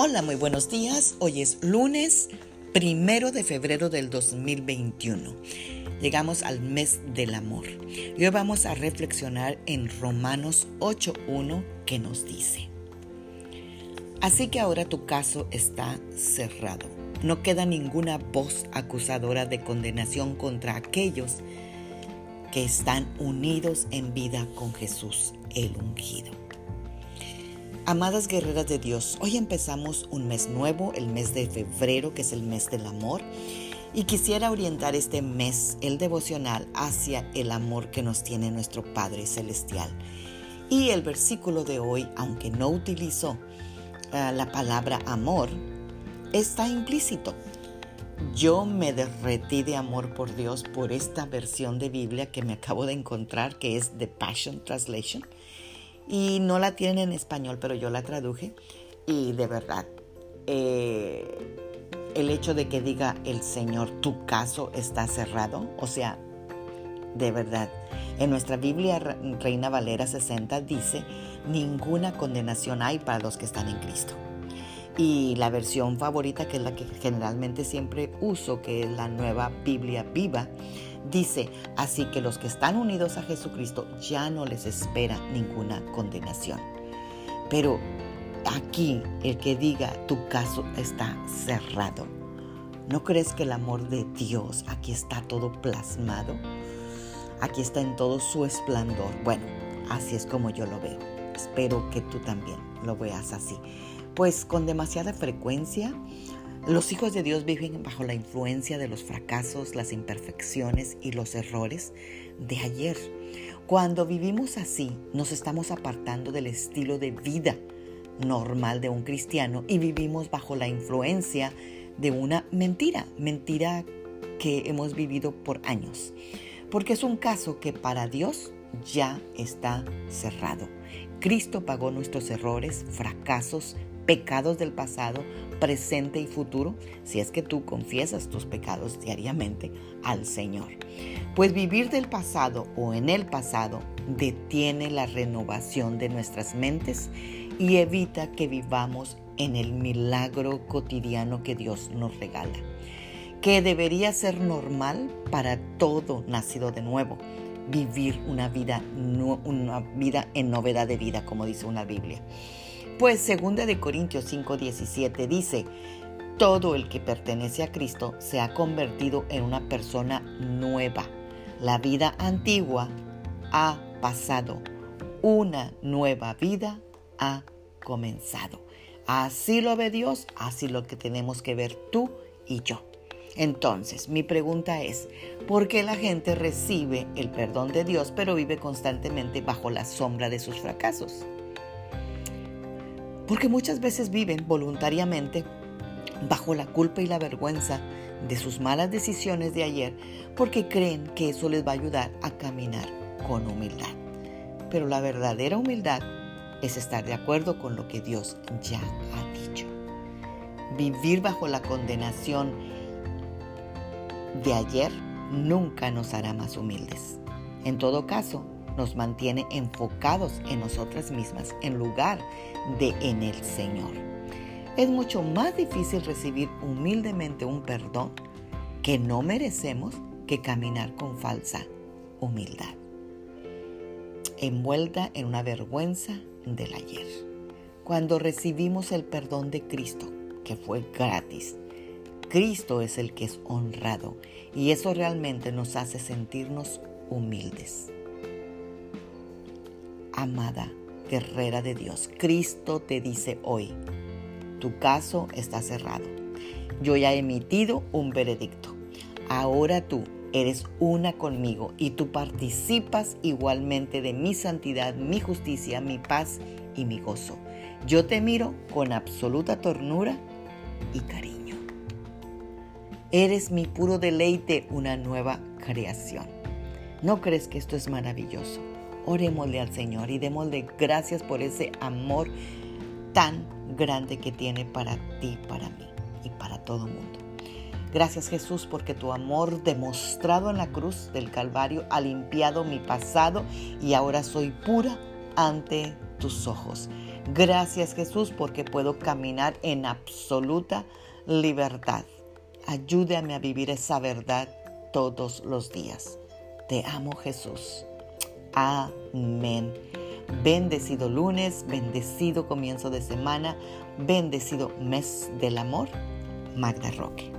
Hola, muy buenos días. Hoy es lunes primero de febrero del 2021. Llegamos al mes del amor. Y hoy vamos a reflexionar en Romanos 8.1 que nos dice. Así que ahora tu caso está cerrado. No queda ninguna voz acusadora de condenación contra aquellos que están unidos en vida con Jesús el ungido. Amadas guerreras de Dios, hoy empezamos un mes nuevo, el mes de febrero, que es el mes del amor, y quisiera orientar este mes, el devocional, hacia el amor que nos tiene nuestro Padre Celestial. Y el versículo de hoy, aunque no utilizó uh, la palabra amor, está implícito. Yo me derretí de amor por Dios por esta versión de Biblia que me acabo de encontrar, que es The Passion Translation y no la tienen en español, pero yo la traduje y de verdad, eh, el hecho de que diga el Señor, tu caso está cerrado, o sea, de verdad, en nuestra Biblia Reina Valera 60 dice, ninguna condenación hay para los que están en Cristo. Y la versión favorita, que es la que generalmente siempre uso, que es la nueva Biblia viva, Dice, así que los que están unidos a Jesucristo ya no les espera ninguna condenación. Pero aquí el que diga tu caso está cerrado. ¿No crees que el amor de Dios aquí está todo plasmado? Aquí está en todo su esplendor. Bueno, así es como yo lo veo. Espero que tú también lo veas así. Pues con demasiada frecuencia los hijos de Dios viven bajo la influencia de los fracasos, las imperfecciones y los errores de ayer. Cuando vivimos así, nos estamos apartando del estilo de vida normal de un cristiano y vivimos bajo la influencia de una mentira, mentira que hemos vivido por años. Porque es un caso que para Dios ya está cerrado. Cristo pagó nuestros errores, fracasos, pecados del pasado, presente y futuro, si es que tú confiesas tus pecados diariamente al Señor. Pues vivir del pasado o en el pasado detiene la renovación de nuestras mentes y evita que vivamos en el milagro cotidiano que Dios nos regala, que debería ser normal para todo nacido de nuevo, vivir una vida, una vida en novedad de vida, como dice una Biblia. Pues 2 de Corintios 5:17 dice, todo el que pertenece a Cristo se ha convertido en una persona nueva. La vida antigua ha pasado. Una nueva vida ha comenzado. Así lo ve Dios, así lo que tenemos que ver tú y yo. Entonces, mi pregunta es, ¿por qué la gente recibe el perdón de Dios pero vive constantemente bajo la sombra de sus fracasos? Porque muchas veces viven voluntariamente bajo la culpa y la vergüenza de sus malas decisiones de ayer porque creen que eso les va a ayudar a caminar con humildad. Pero la verdadera humildad es estar de acuerdo con lo que Dios ya ha dicho. Vivir bajo la condenación de ayer nunca nos hará más humildes. En todo caso, nos mantiene enfocados en nosotras mismas en lugar de en el Señor. Es mucho más difícil recibir humildemente un perdón que no merecemos que caminar con falsa humildad, envuelta en una vergüenza del ayer. Cuando recibimos el perdón de Cristo, que fue gratis, Cristo es el que es honrado y eso realmente nos hace sentirnos humildes amada guerrera de Dios. Cristo te dice hoy, tu caso está cerrado. Yo ya he emitido un veredicto. Ahora tú eres una conmigo y tú participas igualmente de mi santidad, mi justicia, mi paz y mi gozo. Yo te miro con absoluta ternura y cariño. Eres mi puro deleite, una nueva creación. ¿No crees que esto es maravilloso? Orémosle al Señor y démosle gracias por ese amor tan grande que tiene para ti, para mí y para todo el mundo. Gracias Jesús porque tu amor demostrado en la cruz del Calvario ha limpiado mi pasado y ahora soy pura ante tus ojos. Gracias Jesús porque puedo caminar en absoluta libertad. Ayúdame a vivir esa verdad todos los días. Te amo Jesús. Amén. Bendecido lunes, bendecido comienzo de semana, bendecido mes del amor. Magda Roque.